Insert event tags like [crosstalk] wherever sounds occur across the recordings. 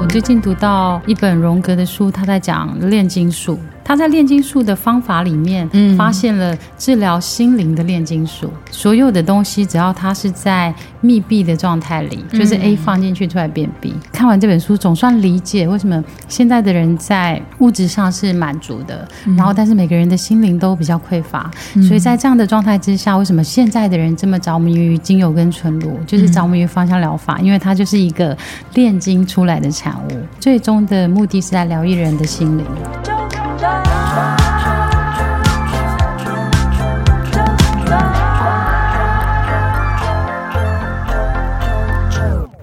我最近读到一本荣格的书，他在讲炼金术。他在炼金术的方法里面，嗯发现了治疗心灵的炼金术。所有的东西，只要它是在密闭的状态里，就是 A 放进去出来变 B。看完这本书，总算理解为什么现在的人在物质上是满足的，然后但是每个人的心灵都比较匮乏。所以在这样的状态之下，为什么现在的人这么着迷于精油跟纯露，就是着迷于芳香疗法？因为它就是一个炼金出来的产物，最终的目的是在疗愈人的心灵。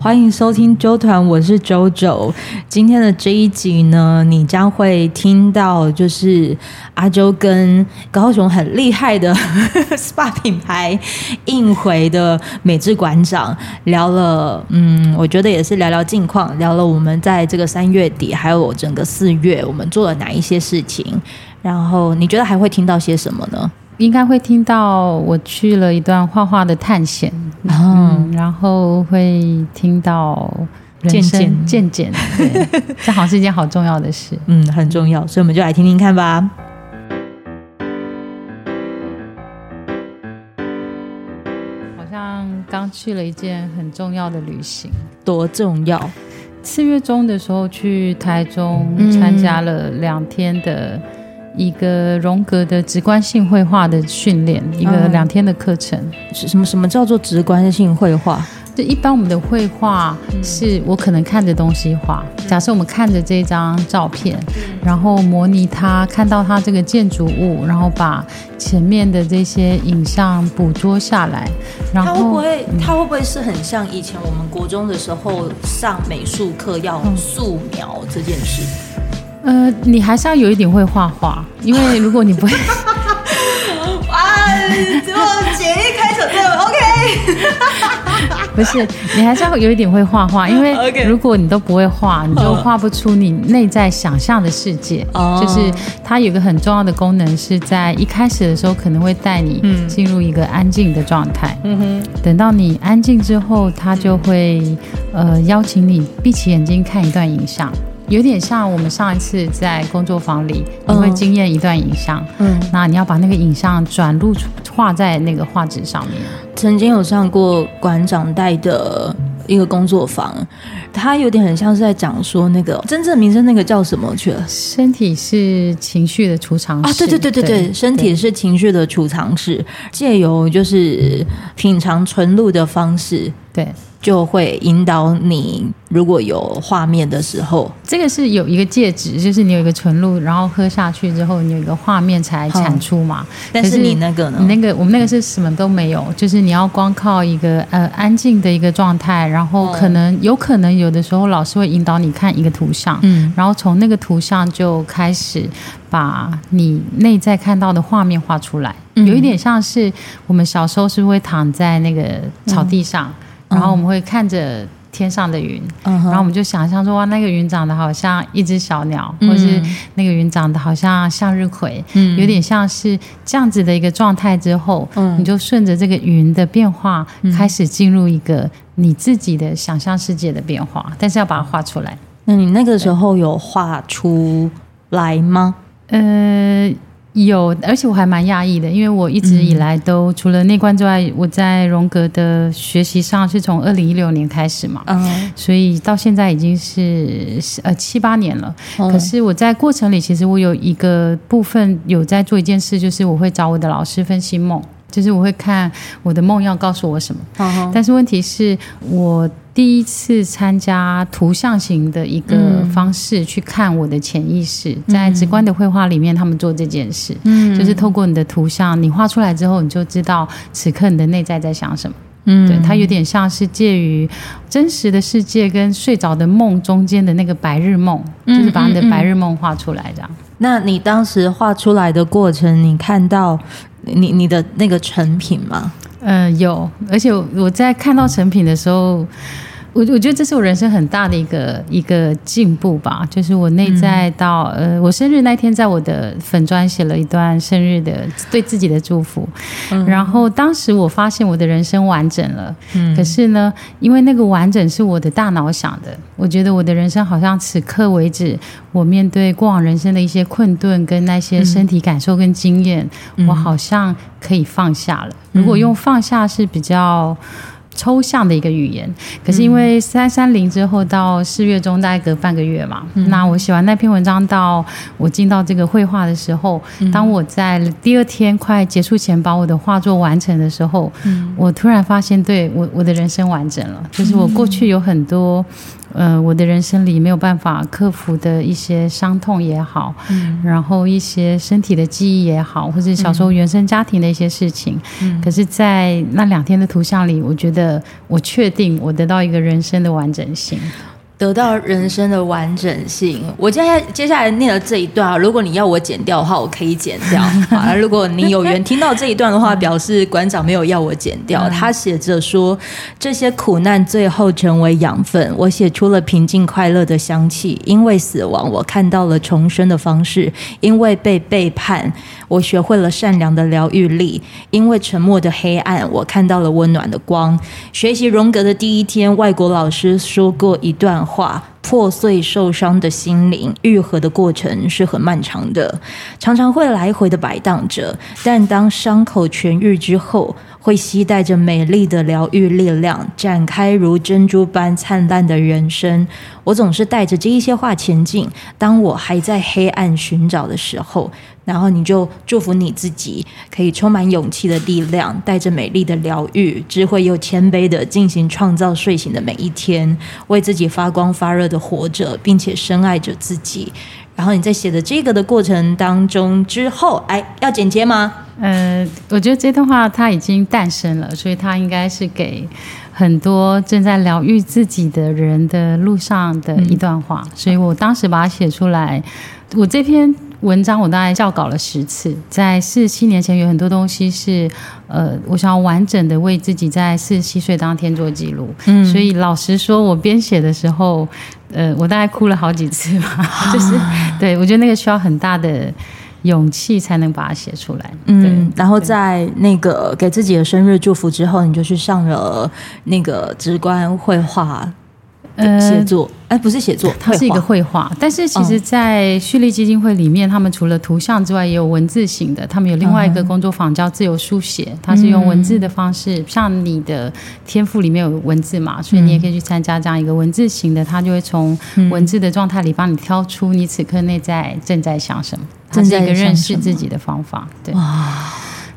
欢迎收听周团，我是 JoJo。今天的这一集呢，你将会听到就是阿周跟高雄很厉害的 [laughs] SPA 品牌印回的美智馆长聊了，嗯，我觉得也是聊聊近况，聊了我们在这个三月底还有整个四月我们做了哪一些事情，然后你觉得还会听到些什么呢？应该会听到我去了一段画画的探险，嗯，嗯，然后会听到渐渐渐渐，对，[laughs] 这好像是一件好重要的事，嗯，很重要，所以我们就来听听看吧。好像刚去了一件很重要的旅行，多重要？四月中的时候去台中参加了两天的。一个荣格的直观性绘画的训练，一个两天的课程。是什么？什么叫做直观性绘画？就一般我们的绘画是我可能看着东西画。假设我们看着这张照片，然后模拟它，看到它这个建筑物，然后把前面的这些影像捕捉下来。然后它会不会？它会不会是很像以前我们国中的时候上美术课要素描这件事？呃，你还是要有一点会画画，因为如果你不会，[laughs] 啊，结果简易开场这个 OK，[laughs] 不是，你还是要有一点会画画，因为 [laughs] 如果你都不会画，你就画不出你内在想象的世界。哦，就是它有一个很重要的功能，是在一开始的时候可能会带你进入一个安静的状态。嗯哼，等到你安静之后，它就会呃邀请你闭起眼睛看一段影像。有点像我们上一次在工作坊里，你会经验一段影像，嗯，那你要把那个影像转录画在那个画纸上面。曾经有上过馆长带的一个工作坊，他有点很像是在讲说那个真正名称那个叫什么去了？身体是情绪的储藏室啊！对对对对对，对身体是情绪的储藏室，借由就是品尝纯露的方式，对。就会引导你，如果有画面的时候，这个是有一个介质，就是你有一个纯露，然后喝下去之后，你有一个画面才产出嘛。但是你那个呢？你那个我们那个是什么都没有，就是你要光靠一个呃安静的一个状态，然后可能有可能有的时候老师会引导你看一个图像，嗯，然后从那个图像就开始把你内在看到的画面画出来，有一点像是我们小时候是会躺在那个草地上。然后我们会看着天上的云，嗯、然后我们就想象说哇，那个云长得好像一只小鸟，嗯、或是那个云长得好像向日葵，嗯、有点像是这样子的一个状态。之后，嗯、你就顺着这个云的变化，开始进入一个你自己的想象世界的变化，但是要把它画出来。那你那个时候有画出来吗？呃。有，而且我还蛮讶异的，因为我一直以来都、嗯、除了内观之外，我在荣格的学习上是从二零一六年开始嘛，嗯，所以到现在已经是呃七八年了。嗯、可是我在过程里，其实我有一个部分有在做一件事，就是我会找我的老师分析梦，就是我会看我的梦要告诉我什么。嗯、但是问题是我。第一次参加图像型的一个方式去看我的潜意识，嗯、在直观的绘画里面，他们做这件事，嗯，就是透过你的图像，你画出来之后，你就知道此刻你的内在在想什么，嗯，对，它有点像是介于真实的世界跟睡着的梦中间的那个白日梦，就是把你的白日梦画出来这样。那你当时画出来的过程，你看到你你的那个成品吗？嗯、有，而且我在看到成品的时候。我我觉得这是我人生很大的一个一个进步吧，就是我内在到、嗯、呃，我生日那天，在我的粉砖写了一段生日的对自己的祝福，嗯、然后当时我发现我的人生完整了，嗯，可是呢，因为那个完整是我的大脑想的，我觉得我的人生好像此刻为止，我面对过往人生的一些困顿跟那些身体感受跟经验，嗯、我好像可以放下了。如果用放下是比较。抽象的一个语言，可是因为三三零之后到四月中大概隔半个月嘛，嗯、那我写完那篇文章到我进到这个绘画的时候，嗯、当我在第二天快结束前把我的画作完成的时候，嗯、我突然发现，对我我的人生完整了，就是我过去有很多。呃，我的人生里没有办法克服的一些伤痛也好，嗯，然后一些身体的记忆也好，或者小时候原生家庭的一些事情，嗯，可是，在那两天的图像里，我觉得我确定我得到一个人生的完整性。得到人生的完整性。我接下来接下来念的这一段啊，如果你要我剪掉的话，我可以剪掉。[laughs] 好，如果你有缘听到这一段的话，表示馆长没有要我剪掉。他写着说：“这些苦难最后成为养分，我写出了平静快乐的香气。因为死亡，我看到了重生的方式；因为被背叛，我学会了善良的疗愈力；因为沉默的黑暗，我看到了温暖的光。学习荣格的第一天，外国老师说过一段话。”破碎受伤的心灵愈合的过程是很漫长的，常常会来回的摆荡着。但当伤口痊愈之后，会携带着美丽的疗愈力量，展开如珍珠般灿烂的人生。我总是带着这一些话前进。当我还在黑暗寻找的时候，然后你就祝福你自己，可以充满勇气的力量，带着美丽的疗愈、智慧又谦卑的进行创造睡醒的每一天，为自己发光发热的活着，并且深爱着自己。然后你在写的这个的过程当中之后，哎，要剪接吗？呃，我觉得这段话它已经诞生了，所以它应该是给很多正在疗愈自己的人的路上的一段话，嗯、所以我当时把它写出来。我这篇文章我大概校稿了十次，在四十七年前有很多东西是，呃，我想要完整的为自己在四十七岁当天做记录。嗯，所以老实说，我编写的时候，呃，我大概哭了好几次吧，[laughs] 就是对我觉得那个需要很大的。勇气才能把它写出来。嗯，然后在那个给自己的生日祝福之后，你就去上了那个直观绘画。呃，写作，哎，不是写作，它是一个绘画。但是其实，在蓄力基金会里面，他们除了图像之外，也有文字型的。他们有另外一个工作坊叫自由书写，它是用文字的方式。像你的天赋里面有文字嘛，所以你也可以去参加这样一个文字型的。它就会从文字的状态里帮你挑出你此刻内在正在想什么。这是一个认识自己的方法。对。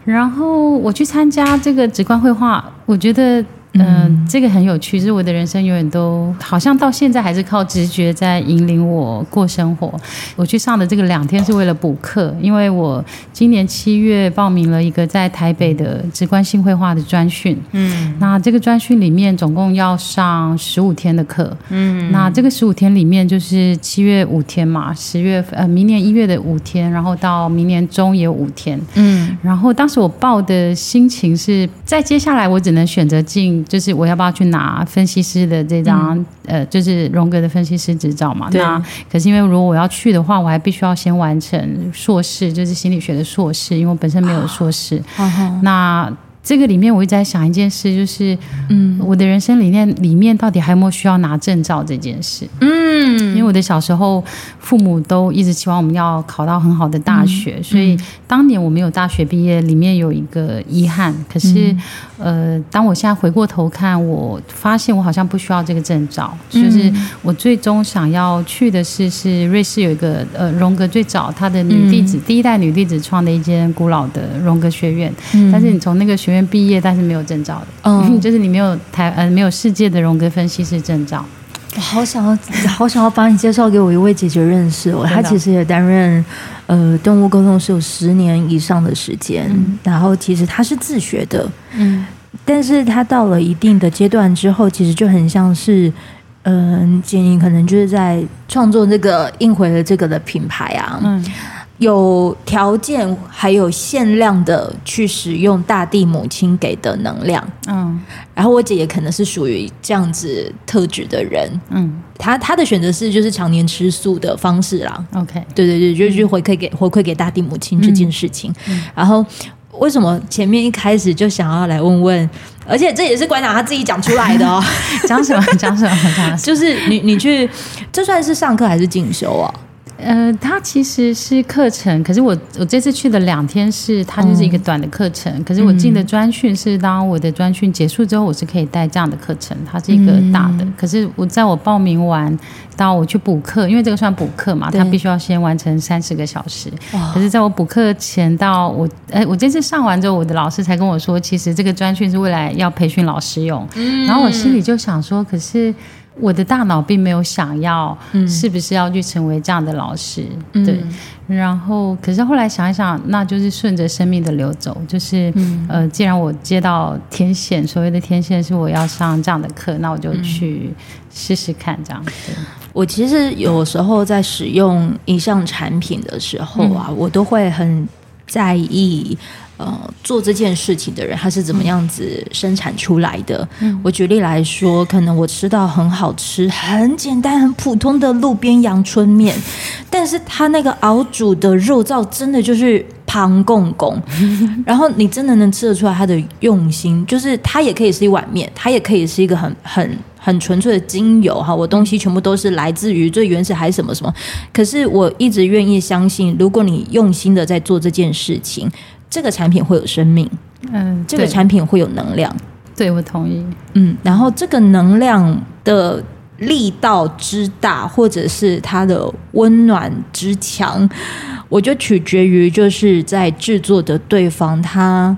然后我去参加这个直观绘画，我觉得。嗯、呃，这个很有趣，是我的人生永远都好像到现在还是靠直觉在引领我过生活。我去上的这个两天是为了补课，因为我今年七月报名了一个在台北的直观性绘画的专训。嗯，那这个专训里面总共要上十五天的课。嗯，那这个十五天里面就是七月五天嘛，十月呃明年一月的五天，然后到明年中也有五天。嗯，然后当时我报的心情是在接下来我只能选择进。就是我要不要去拿分析师的这张、嗯、呃，就是荣格的分析师执照嘛？对那可是因为如果我要去的话，我还必须要先完成硕士，就是心理学的硕士，因为我本身没有硕士。啊、那这个里面我一直在想一件事，就是嗯，我的人生理念里面到底还有没有需要拿证照这件事？嗯，因为我的小时候父母都一直希望我们要考到很好的大学，嗯、所以当年我没有大学毕业，里面有一个遗憾。可是。嗯呃，当我现在回过头看，我发现我好像不需要这个证照。嗯、就是我最终想要去的是，是瑞士有一个呃荣格最早他的女弟子、嗯、第一代女弟子创的一间古老的荣格学院。嗯、但是你从那个学院毕业，但是没有证照的，嗯，[laughs] 就是你没有台呃没有世界的荣格分析师证照。我好想要，好想要把你介绍给我一位姐姐认识哦。她其实也担任呃动物沟通师有十年以上的时间，嗯、然后其实她是自学的，嗯，但是她到了一定的阶段之后，其实就很像是，嗯、呃，姐你可能就是在创作这个印回了这个的品牌啊，嗯。有条件还有限量的去使用大地母亲给的能量，嗯，然后我姐也可能是属于这样子特质的人，嗯，她她的选择是就是常年吃素的方式啦，OK，对对对，就是回馈给回馈给大地母亲这件事情，然后为什么前面一开始就想要来问问，而且这也是馆长他自己讲出来的哦，[laughs] 讲什么讲什么讲，[laughs] 就是你你去，这算是上课还是进修啊？呃，它其实是课程，可是我我这次去的两天是它就是一个短的课程，嗯、可是我进的专训是当我的专训结束之后，我是可以带这样的课程，它是一个大的。嗯、可是我在我报名完到我去补课，因为这个算补课嘛，它必须要先完成三十个小时。可是在我补课前到我，哎，我这次上完之后，我的老师才跟我说，其实这个专训是未来要培训老师用。嗯、然后我心里就想说，可是。我的大脑并没有想要，是不是要去成为这样的老师？嗯、对，然后可是后来想一想，那就是顺着生命的流走，就是、嗯、呃，既然我接到天线，所谓的天线是我要上这样的课，那我就去试试看这样。对，我其实有时候在使用一项产品的时候啊，嗯、我都会很在意。呃，做这件事情的人他是怎么样子生产出来的？嗯、我举例来说，可能我吃到很好吃、很简单、很普通的路边阳春面，但是他那个熬煮的肉燥真的就是庞公公，[laughs] 然后你真的能吃得出来他的用心，就是它也可以是一碗面，它也可以是一个很很很纯粹的精油哈，我东西全部都是来自于最原始还是什么什么，可是我一直愿意相信，如果你用心的在做这件事情。这个产品会有生命，嗯，这个产品会有能量，对，我同意，嗯，然后这个能量的力道之大，或者是它的温暖之强，我就取决于就是在制作的对方他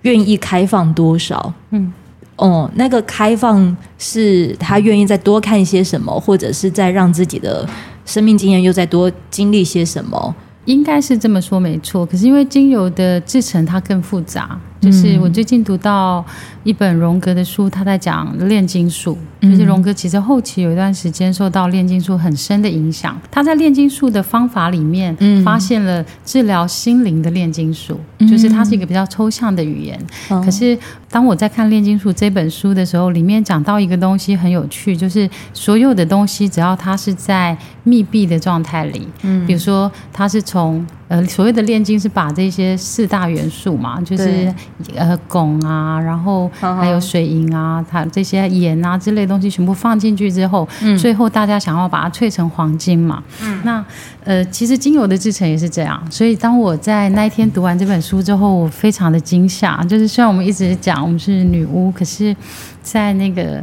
愿意开放多少，嗯，哦，那个开放是他愿意再多看一些什么，或者是再让自己的生命经验又再多经历些什么。应该是这么说没错，可是因为精油的制成它更复杂。就是我最近读到一本荣格的书，他在讲炼金术。就是荣格其实后期有一段时间受到炼金术很深的影响。他在炼金术的方法里面，发现了治疗心灵的炼金术，就是它是一个比较抽象的语言。可是当我在看《炼金术》这本书的时候，里面讲到一个东西很有趣，就是所有的东西只要它是在密闭的状态里，比如说它是从。呃，所谓的炼金是把这些四大元素嘛，就是呃汞啊，然后还有水银啊，它这些盐啊之类的东西全部放进去之后，嗯、最后大家想要把它萃成黄金嘛。嗯、那呃，其实精油的制成也是这样。所以当我在那一天读完这本书之后，我非常的惊吓。就是虽然我们一直讲我们是女巫，可是在那个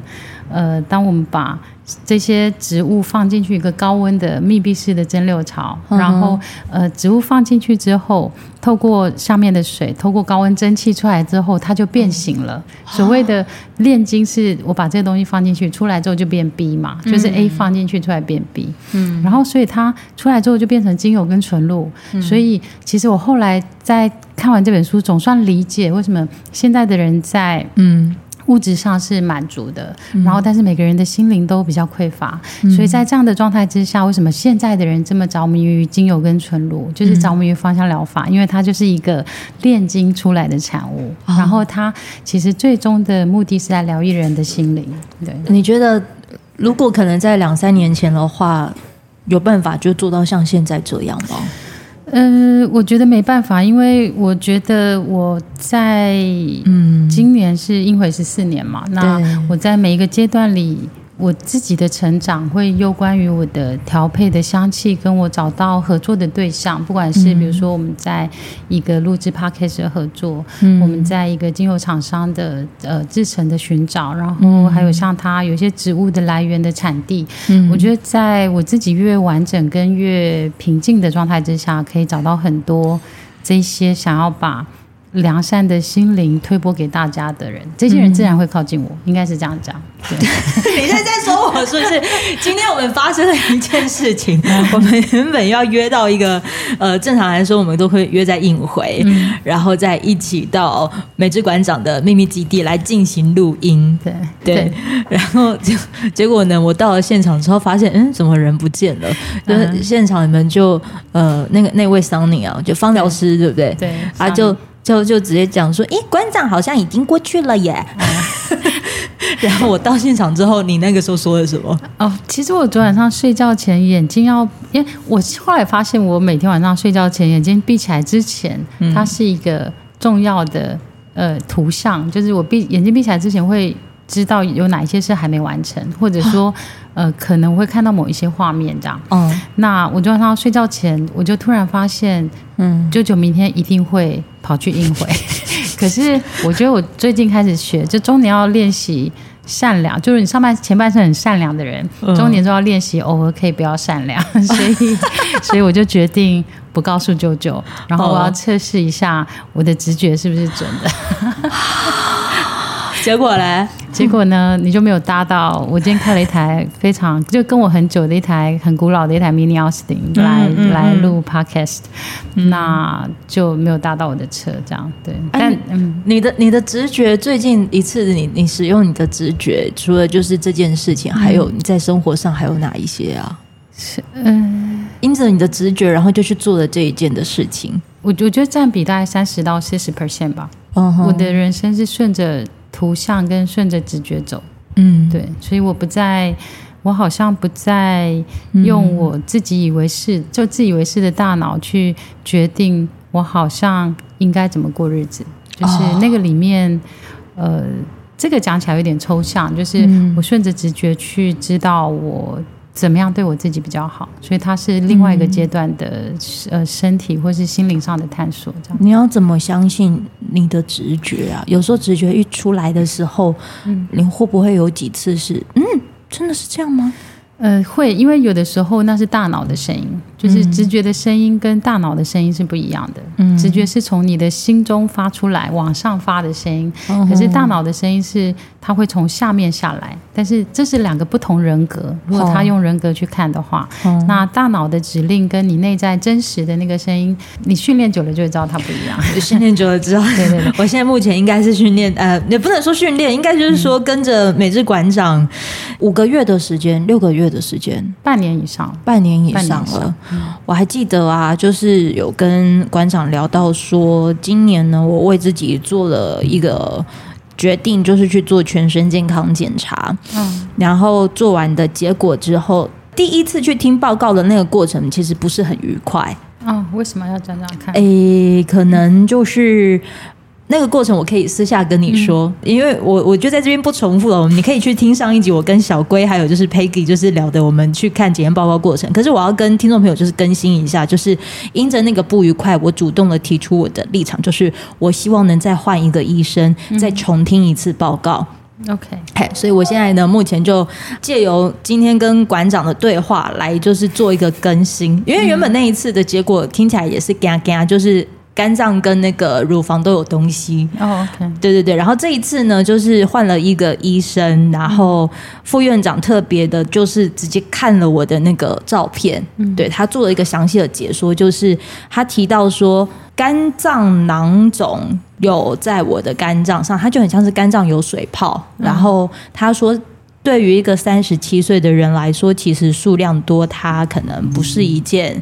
呃，当我们把这些植物放进去一个高温的密闭式的蒸馏槽，然后呃，植物放进去之后，透过上面的水，透过高温蒸汽出来之后，它就变形了。所谓的炼金是我把这个东西放进去，出来之后就变 B 嘛，就是 A 放进去出来变 B，嗯，然后所以它出来之后就变成精油跟纯露。所以其实我后来在看完这本书，总算理解为什么现在的人在嗯。物质上是满足的，然后但是每个人的心灵都比较匮乏，嗯、所以在这样的状态之下，为什么现在的人这么着迷于精油跟纯露，就是着迷于芳香疗法？因为它就是一个炼金出来的产物，哦、然后它其实最终的目的是在疗愈人的心灵。对，你觉得如果可能在两三年前的话，有办法就做到像现在这样吗？嗯、呃，我觉得没办法，因为我觉得我在嗯，今年是因为十四年嘛，那我在每一个阶段里。我自己的成长会有关于我的调配的香气，跟我找到合作的对象，不管是比如说我们在一个录制 podcast 的合作，嗯、我们在一个精油厂商的呃制成的寻找，然后还有像它有些植物的来源的产地，嗯、我觉得在我自己越完整跟越平静的状态之下，可以找到很多这些想要把。良善的心灵推播给大家的人，这些人自然会靠近我，嗯、应该是这样讲。对，[laughs] 你现在在说我是不是？今天我们发生了一件事情，我们原本要约到一个，呃，正常来说我们都会约在应回，嗯、然后再一起到美智馆长的秘密基地来进行录音。对对，对然后就结果呢，我到了现场之后发现，嗯，怎么人不见了？就是现场你们就呃，那个那位桑尼啊，就方疗师对，对不对？对啊，就。就就直接讲说，诶，馆长好像已经过去了耶。[laughs] 然后我到现场之后，你那个时候说了什么？哦，其实我昨晚上睡觉前眼睛要，因为我后来发现，我每天晚上睡觉前眼睛闭起来之前，它是一个重要的呃图像，就是我闭眼睛闭起来之前会知道有哪一些事还没完成，或者说呃可能会看到某一些画面这样。嗯，那我就让他睡觉前，我就突然发现，嗯，舅舅明天一定会。跑去应回，[laughs] 可是我觉得我最近开始学，就中年要练习善良，就是你上半前半生很善良的人，中年就要练习偶尔可以不要善良，[laughs] 所以所以我就决定不告诉舅舅，然后我要测试一下我的直觉是不是准的。[laughs] 结果嘞？结果呢？你就没有搭到？我今天开了一台非常就跟我很久的一台很古老的一台 Mini Austin 来、来录 Podcast，、嗯、那就没有搭到我的车，这样对。但嗯，你的你的直觉最近一次你你使用你的直觉，除了就是这件事情，还有你在生活上还有哪一些啊？是嗯，因着你的直觉，然后就去做了这一件的事情。我我觉得占比大概三十到四十 percent 吧。嗯哼，我的人生是顺着。图像跟顺着直觉走，嗯，对，所以我不再，我好像不再用我自己以为是，就自以为是的大脑去决定我好像应该怎么过日子，就是那个里面，呃，这个讲起来有点抽象，就是我顺着直觉去知道我。怎么样对我自己比较好？所以它是另外一个阶段的、嗯、呃身体或是心灵上的探索。这样，你要怎么相信你的直觉啊？有时候直觉一出来的时候，嗯，你会不会有几次是嗯，真的是这样吗？呃，会，因为有的时候那是大脑的声音，就是直觉的声音跟大脑的声音是不一样的。嗯，直觉是从你的心中发出来往上发的声音，嗯、可是大脑的声音是它会从下面下来。但是这是两个不同人格。如果他用人格去看的话，嗯、那大脑的指令跟你内在真实的那个声音，你训练久了就会知道它不一样。[laughs] 训练久了知道，对对对。我现在目前应该是训练，呃，也不能说训练，应该就是说跟着美智馆长五个月的时间，六个月。的时间，半年以上，半年以上了。嗯、我还记得啊，就是有跟馆长聊到说，今年呢，我为自己做了一个决定，就是去做全身健康检查。嗯，然后做完的结果之后，第一次去听报告的那个过程，其实不是很愉快。嗯，为什么要讲讲看？诶，可能就是。那个过程我可以私下跟你说，嗯、因为我我就在这边不重复了。你可以去听上一集，我跟小龟还有就是 Peggy 就是聊的，我们去看检验报告过程。可是我要跟听众朋友就是更新一下，就是因着那个不愉快，我主动的提出我的立场，就是我希望能再换一个医生，再重听一次报告。OK，嘿，所以我现在呢，目前就借由今天跟馆长的对话来，就是做一个更新，因为原本那一次的结果听起来也是嘎嘎，就是。肝脏跟那个乳房都有东西哦对对对。然后这一次呢，就是换了一个医生，然后副院长特别的，就是直接看了我的那个照片，嗯，对，他做了一个详细的解说，就是他提到说肝脏囊肿有在我的肝脏上，他就很像是肝脏有水泡。然后他说，对于一个三十七岁的人来说，其实数量多，他可能不是一件。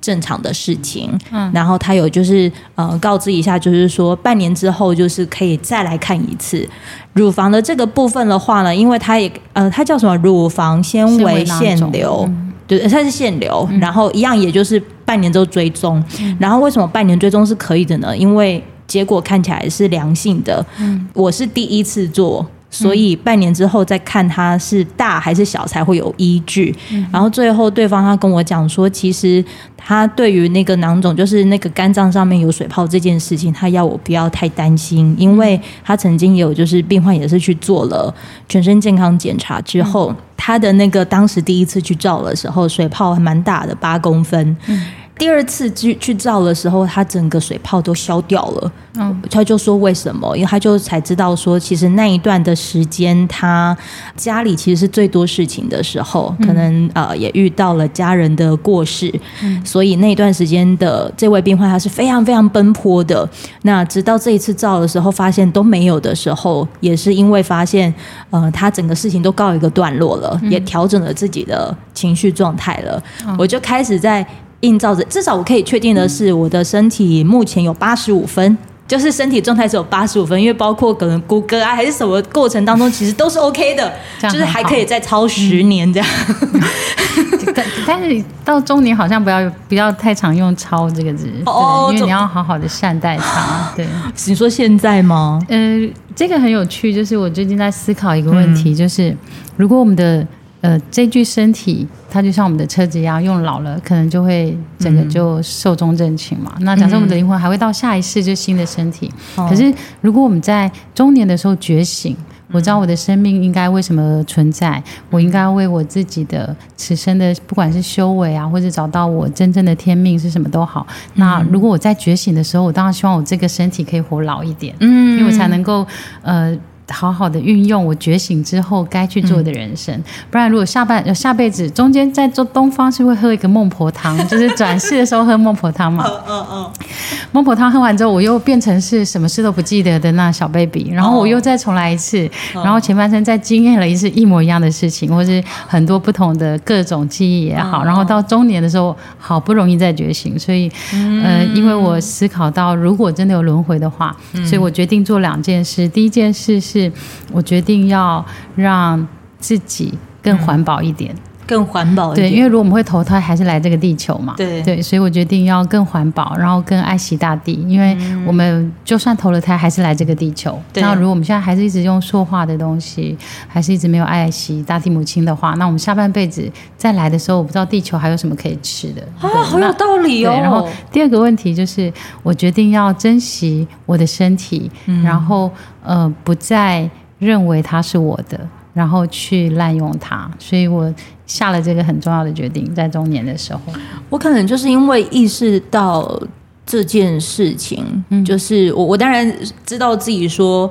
正常的事情，嗯，然后他有就是呃告知一下，就是说半年之后就是可以再来看一次。乳房的这个部分的话呢，因为它也呃它叫什么？乳房纤维腺瘤，嗯、对，它是腺瘤，嗯、然后一样也就是半年之后追踪，嗯、然后为什么半年追踪是可以的呢？因为结果看起来是良性的，嗯，我是第一次做。所以半年之后再看它是大还是小才会有依据。嗯、然后最后对方他跟我讲说，其实他对于那个囊肿，就是那个肝脏上面有水泡这件事情，他要我不要太担心，因为他曾经有就是病患也是去做了全身健康检查之后，他的那个当时第一次去照的时候，水泡还蛮大的，八公分。嗯第二次去去照的时候，他整个水泡都消掉了。嗯，他就说为什么？因为他就才知道说，其实那一段的时间，他家里其实是最多事情的时候，可能呃也遇到了家人的过世，嗯，所以那一段时间的这位病患他是非常非常奔波的。那直到这一次照的时候，发现都没有的时候，也是因为发现呃他整个事情都告一个段落了，也调整了自己的情绪状态了，我就开始在。映照着，至少我可以确定的是，我的身体目前有八十五分，就是身体状态只有八十五分，因为包括可能骨骼啊还是什么过程当中，其实都是 OK 的，就是还可以再超十年这样。嗯、但但是到中年好像不要不要太常用“超”这个字，哦，因为你要好好的善待它。对，你说现在吗？呃，这个很有趣，就是我最近在思考一个问题，嗯、就是如果我们的。呃，这具身体它就像我们的车子一样，用老了可能就会整个就寿终正寝嘛。嗯、那假设我们的灵魂还会到下一世就新的身体，嗯、可是如果我们在中年的时候觉醒，嗯、我知道我的生命应该为什么存在，我应该为我自己的此生的不管是修为啊，或者找到我真正的天命是什么都好。嗯、那如果我在觉醒的时候，我当然希望我这个身体可以活老一点，嗯，因为我才能够呃。好好的运用我觉醒之后该去做的人生，嗯、不然如果下半下辈子中间在做东方是会喝一个孟婆汤，[laughs] 就是转世的时候喝孟婆汤嘛。嗯嗯嗯。孟婆汤喝完之后，我又变成是什么事都不记得的那小 baby，然后我又再重来一次，哦、然后前半生再经验了一次一模一样的事情，或是很多不同的各种记忆也好，然后到中年的时候好不容易再觉醒，所以嗯、呃，因为我思考到如果真的有轮回的话，所以我决定做两件事，第一件事是。是我决定要让自己更环保一点。更环保一点，对，因为如果我们会投胎，还是来这个地球嘛，对对，所以我决定要更环保，然后更爱惜大地，因为我们就算投了胎，还是来这个地球。那、嗯、如果我们现在还是一直用塑化的东西，还是一直没有爱惜大地母亲的话，那我们下半辈子再来的时候，我不知道地球还有什么可以吃的。啊，好有道理哦。然后第二个问题就是，我决定要珍惜我的身体，嗯、然后呃，不再认为它是我的。然后去滥用它，所以我下了这个很重要的决定，在中年的时候，我可能就是因为意识到这件事情，嗯、就是我我当然知道自己说，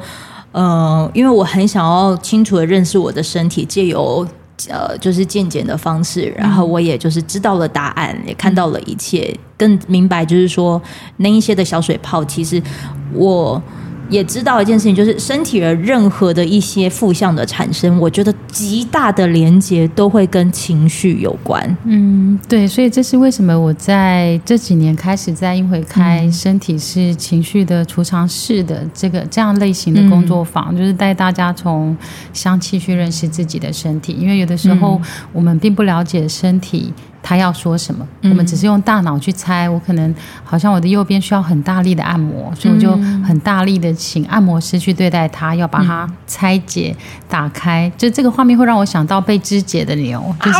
呃，因为我很想要清楚的认识我的身体，借由呃就是渐渐的方式，然后我也就是知道了答案，嗯、也看到了一切，更明白就是说那一些的小水泡，其实我。也知道一件事情，就是身体的任何的一些负向的产生，我觉得极大的连接都会跟情绪有关。嗯，对，所以这是为什么我在这几年开始在英回开身体是情绪的储藏室的这个这样类型的工作坊，嗯、就是带大家从香气去认识自己的身体，因为有的时候我们并不了解身体。他要说什么？我们只是用大脑去猜。我可能好像我的右边需要很大力的按摩，所以我就很大力的请按摩师去对待它，要把它拆解、打开。就这个画面会让我想到被肢解的牛，就是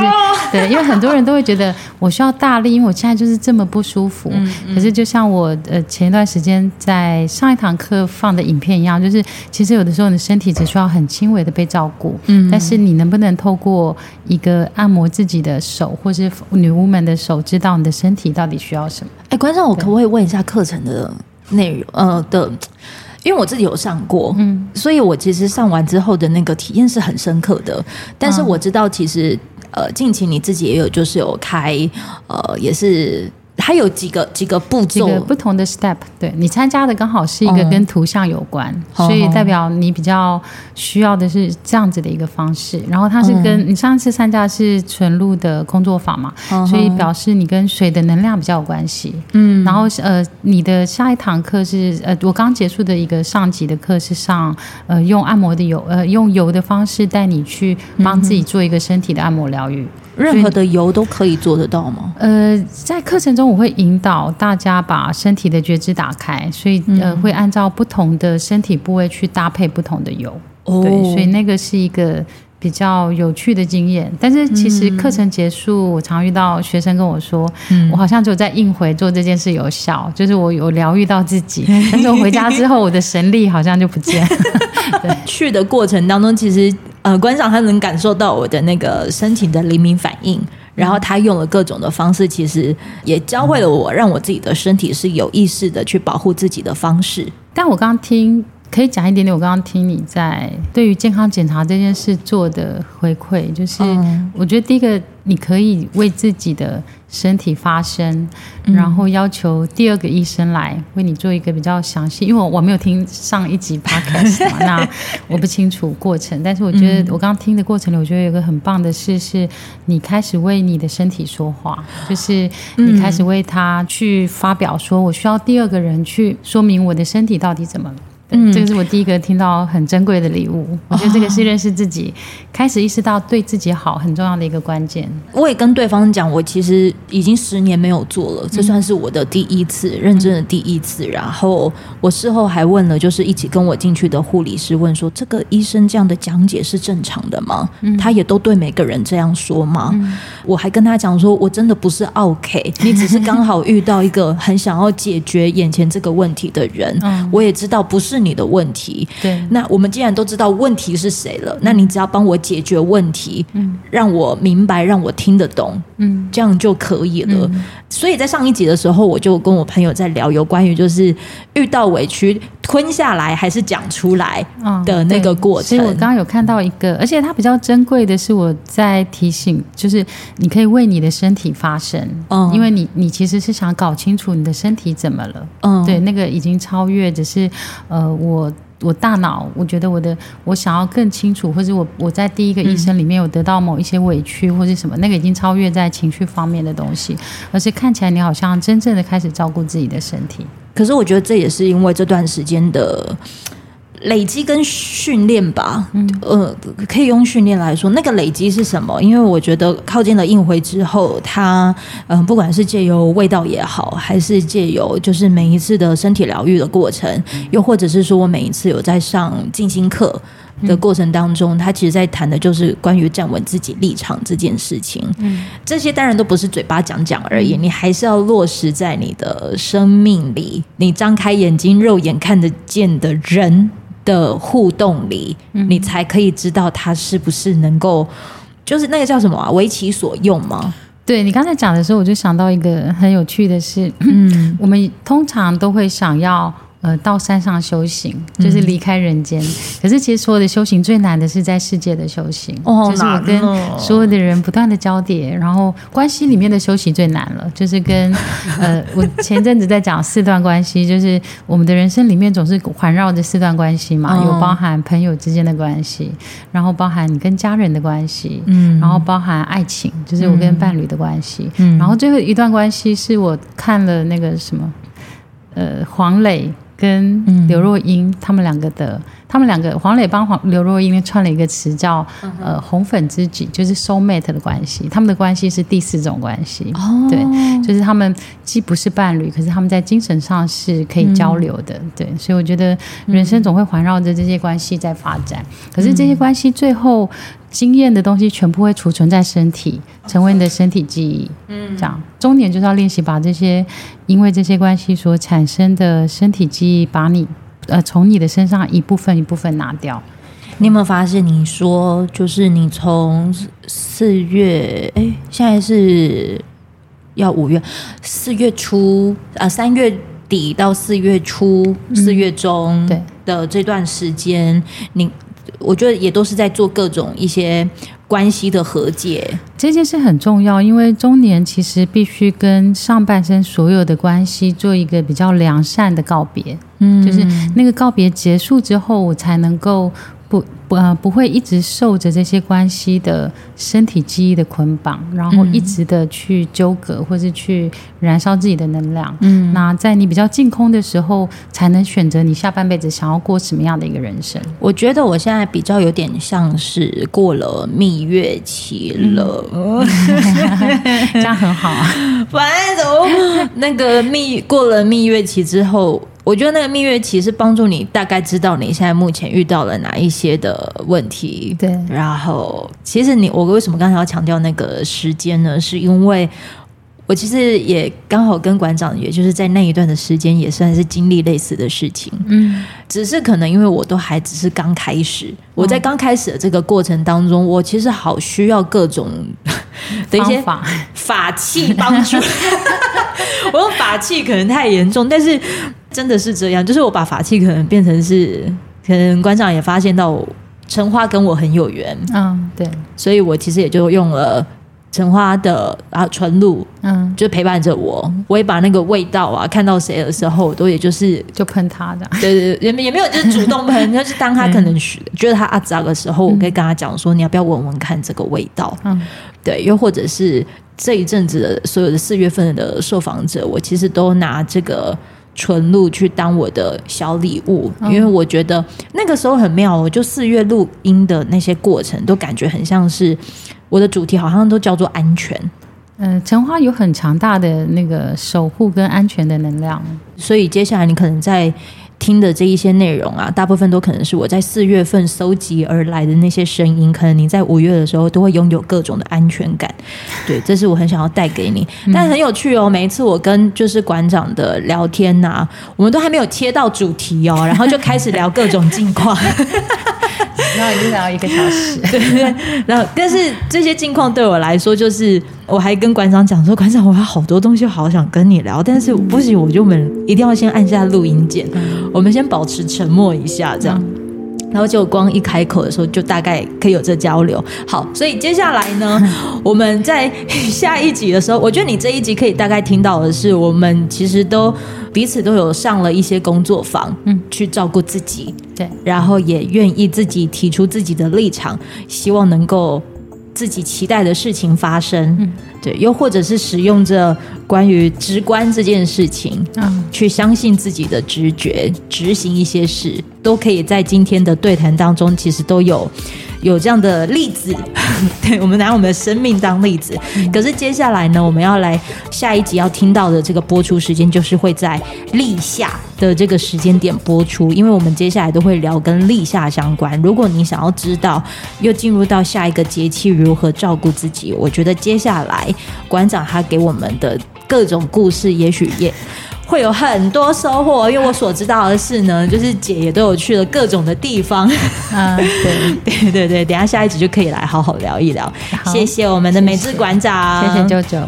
对，因为很多人都会觉得我需要大力，因为我现在就是这么不舒服。可是就像我呃前一段时间在上一堂课放的影片一样，就是其实有的时候你的身体只需要很轻微的被照顾，嗯，但是你能不能透过一个按摩自己的手，或是女巫们的手知道你的身体到底需要什么？哎，观众，我可不可以问一下课程的内容？呃的，因为我自己有上过，嗯，所以我其实上完之后的那个体验是很深刻的。但是我知道，其实呃，近期你自己也有就是有开，呃，也是。它有几个几个步骤，几个不同的 step。对，你参加的刚好是一个跟图像有关，嗯、所以代表你比较需要的是这样子的一个方式。然后它是跟、嗯、你上次参加的是纯露的工作坊嘛，嗯、所以表示你跟水的能量比较有关系。嗯，然后呃，你的下一堂课是呃，我刚结束的一个上级的课是上呃，用按摩的油呃，用油的方式带你去帮自己做一个身体的按摩疗愈。任何的油都可以做得到吗？呃，在课程中我会引导大家把身体的觉知打开，所以呃会按照不同的身体部位去搭配不同的油。哦，对，所以那个是一个比较有趣的经验。但是其实课程结束，我常遇到学生跟我说，嗯、我好像只有在应回做这件事有效，就是我有疗愈到自己。[laughs] 但是我回家之后，我的神力好像就不见了。[laughs] 对，去的过程当中，其实。呃，观赏他能感受到我的那个身体的灵敏反应，然后他用了各种的方式，其实也教会了我，让我自己的身体是有意识的去保护自己的方式。但我刚刚听。可以讲一点点，我刚刚听你在对于健康检查这件事做的回馈，就是我觉得第一个，你可以为自己的身体发声，然后要求第二个医生来为你做一个比较详细，因为我我没有听上一集 [laughs] podcast 嘛，那我不清楚过程，但是我觉得我刚刚听的过程里，我觉得有一个很棒的事是，你开始为你的身体说话，就是你开始为他去发表，说我需要第二个人去说明我的身体到底怎么了。嗯，这个是我第一个听到很珍贵的礼物。我觉得这个是认识自己，开始意识到对自己好很重要的一个关键。我也跟对方讲，我其实已经十年没有做了，这算是我的第一次认真的第一次。然后我事后还问了，就是一起跟我进去的护理师问说：“这个医生这样的讲解是正常的吗？他也都对每个人这样说吗？”我还跟他讲说：“我真的不是 OK，你只是刚好遇到一个很想要解决眼前这个问题的人。嗯我也知道不是。”是你的问题，对。那我们既然都知道问题是谁了，那你只要帮我解决问题，嗯，让我明白，让我听得懂，嗯，这样就可以了。嗯。所以在上一集的时候，我就跟我朋友在聊有关于就是遇到委屈吞下来还是讲出来的那个过程。所以我刚刚有看到一个，而且它比较珍贵的是我在提醒，就是你可以为你的身体发声，嗯，因为你你其实是想搞清楚你的身体怎么了，嗯，对，那个已经超越，只是呃我。我大脑，我觉得我的我想要更清楚，或者我我在第一个医生里面有得到某一些委屈，或者什么，那个已经超越在情绪方面的东西，而是看起来你好像真正的开始照顾自己的身体。可是我觉得这也是因为这段时间的。累积跟训练吧，嗯，呃，可以用训练来说。那个累积是什么？因为我觉得靠近了应回之后，它，嗯、呃，不管是借由味道也好，还是借由就是每一次的身体疗愈的过程，又或者是说我每一次有在上静心课的过程当中，他其实在谈的就是关于站稳自己立场这件事情。嗯，这些当然都不是嘴巴讲讲而已，你还是要落实在你的生命里，你张开眼睛肉眼看得见的人的互动里，你才可以知道他是不是能够，就是那个叫什么啊，为其所用吗？对，你刚才讲的时候，我就想到一个很有趣的事，嗯，我们通常都会想要。呃，到山上修行就是离开人间，嗯。可是其实所有的修行最难的是在世界的修行，哦，就是我跟所有的人不断的交叠，然后关系里面的修行最难了。就是跟 [laughs] 呃，我前阵子在讲四段关系，就是我们的人生里面总是环绕着四段关系嘛，有包含朋友之间的关系，然后包含你跟家人的关系，嗯，然后包含爱情，就是我跟伴侣的关系，嗯，然后最后一段关系是我看了那个什么，呃，黄磊。跟刘若英他们两个的，他们两个黄磊帮黄刘若英串了一个词叫呃红粉知己，就是 soul mate 的关系。他们的关系是第四种关系，哦，对，就是他们既不是伴侣，可是他们在精神上是可以交流的，对。所以我觉得人生总会环绕着这些关系在发展，可是这些关系最后。经验的东西全部会储存在身体，成为你的身体记忆。嗯，这样，重点就是要练习把这些因为这些关系所产生的身体记忆，把你呃从你的身上一部分一部分拿掉。你有没有发现？你说就是你从四月，哎，现在是要五月，四月初啊，三月底到四月初，四月中对的这段时间，你。我觉得也都是在做各种一些关系的和解，这件事很重要，因为中年其实必须跟上半生所有的关系做一个比较良善的告别，嗯，就是那个告别结束之后，我才能够。不不呃不会一直受着这些关系的身体记忆的捆绑，然后一直的去纠葛，或是去燃烧自己的能量。嗯，那在你比较净空的时候，才能选择你下半辈子想要过什么样的一个人生。我觉得我现在比较有点像是过了蜜月期了，嗯、[laughs] 这样很好啊。[laughs] 反正那个蜜过了蜜月期之后。我觉得那个蜜月期是帮助你大概知道你现在目前遇到了哪一些的问题。对，然后其实你我为什么刚才要强调那个时间呢？是因为我其实也刚好跟馆长，也就是在那一段的时间，也算是经历类似的事情。嗯，只是可能因为我都还只是刚开始，我在刚开始的这个过程当中，我其实好需要各种 [laughs] 的一些法法器帮助。[laughs] 我用法器可能太严重，但是真的是这样，就是我把法器可能变成是，可能馆长也发现到橙花跟我很有缘。嗯，对，所以我其实也就用了。橙花的啊纯露，嗯，就陪伴着我。我也把那个味道啊，看到谁的时候，我都也就是就喷他的，[laughs] 对对对，也也没有就是主动喷，就是当他可能觉得他阿杂的时候，我可以跟他讲说，你要不要闻闻看这个味道？嗯，对，又或者是这一阵子的所有的四月份的受访者，我其实都拿这个纯露去当我的小礼物，因为我觉得那个时候很妙，我就四月录音的那些过程，都感觉很像是。我的主题好像都叫做安全，嗯、呃，橙花有很强大的那个守护跟安全的能量，所以接下来你可能在听的这一些内容啊，大部分都可能是我在四月份搜集而来的那些声音，可能你在五月的时候都会拥有各种的安全感，对，这是我很想要带给你，但很有趣哦，每一次我跟就是馆长的聊天呐、啊，我们都还没有切到主题哦，然后就开始聊各种近况。[laughs] 然后已经聊一个小时，对 [laughs] 对。然后，但是这些近况对我来说，就是我还跟馆长讲说，馆长，我有好多东西好想跟你聊，但是不行，我就我们一定要先按下录音键，我们先保持沉默一下，这样。然后就光一开口的时候，就大概可以有这交流。好，所以接下来呢，我们在 [laughs] 下一集的时候，我觉得你这一集可以大概听到的是，我们其实都。彼此都有上了一些工作坊，嗯，去照顾自己，对，然后也愿意自己提出自己的立场，希望能够自己期待的事情发生，嗯，对，又或者是使用着关于直观这件事情，嗯，去相信自己的直觉，执行一些事，都可以在今天的对谈当中，其实都有。有这样的例子，[laughs] 对，我们拿我们的生命当例子。可是接下来呢，我们要来下一集要听到的这个播出时间，就是会在立夏的这个时间点播出，因为我们接下来都会聊跟立夏相关。如果你想要知道又进入到下一个节气如何照顾自己，我觉得接下来馆长他给我们的各种故事，也许也。会有很多收获，因为我所知道的是呢，[laughs] 就是姐也都有去了各种的地方。嗯，对 [laughs] 对对对，等一下下一集就可以来好好聊一聊。谢谢我们的美智馆长，谢谢啾啾。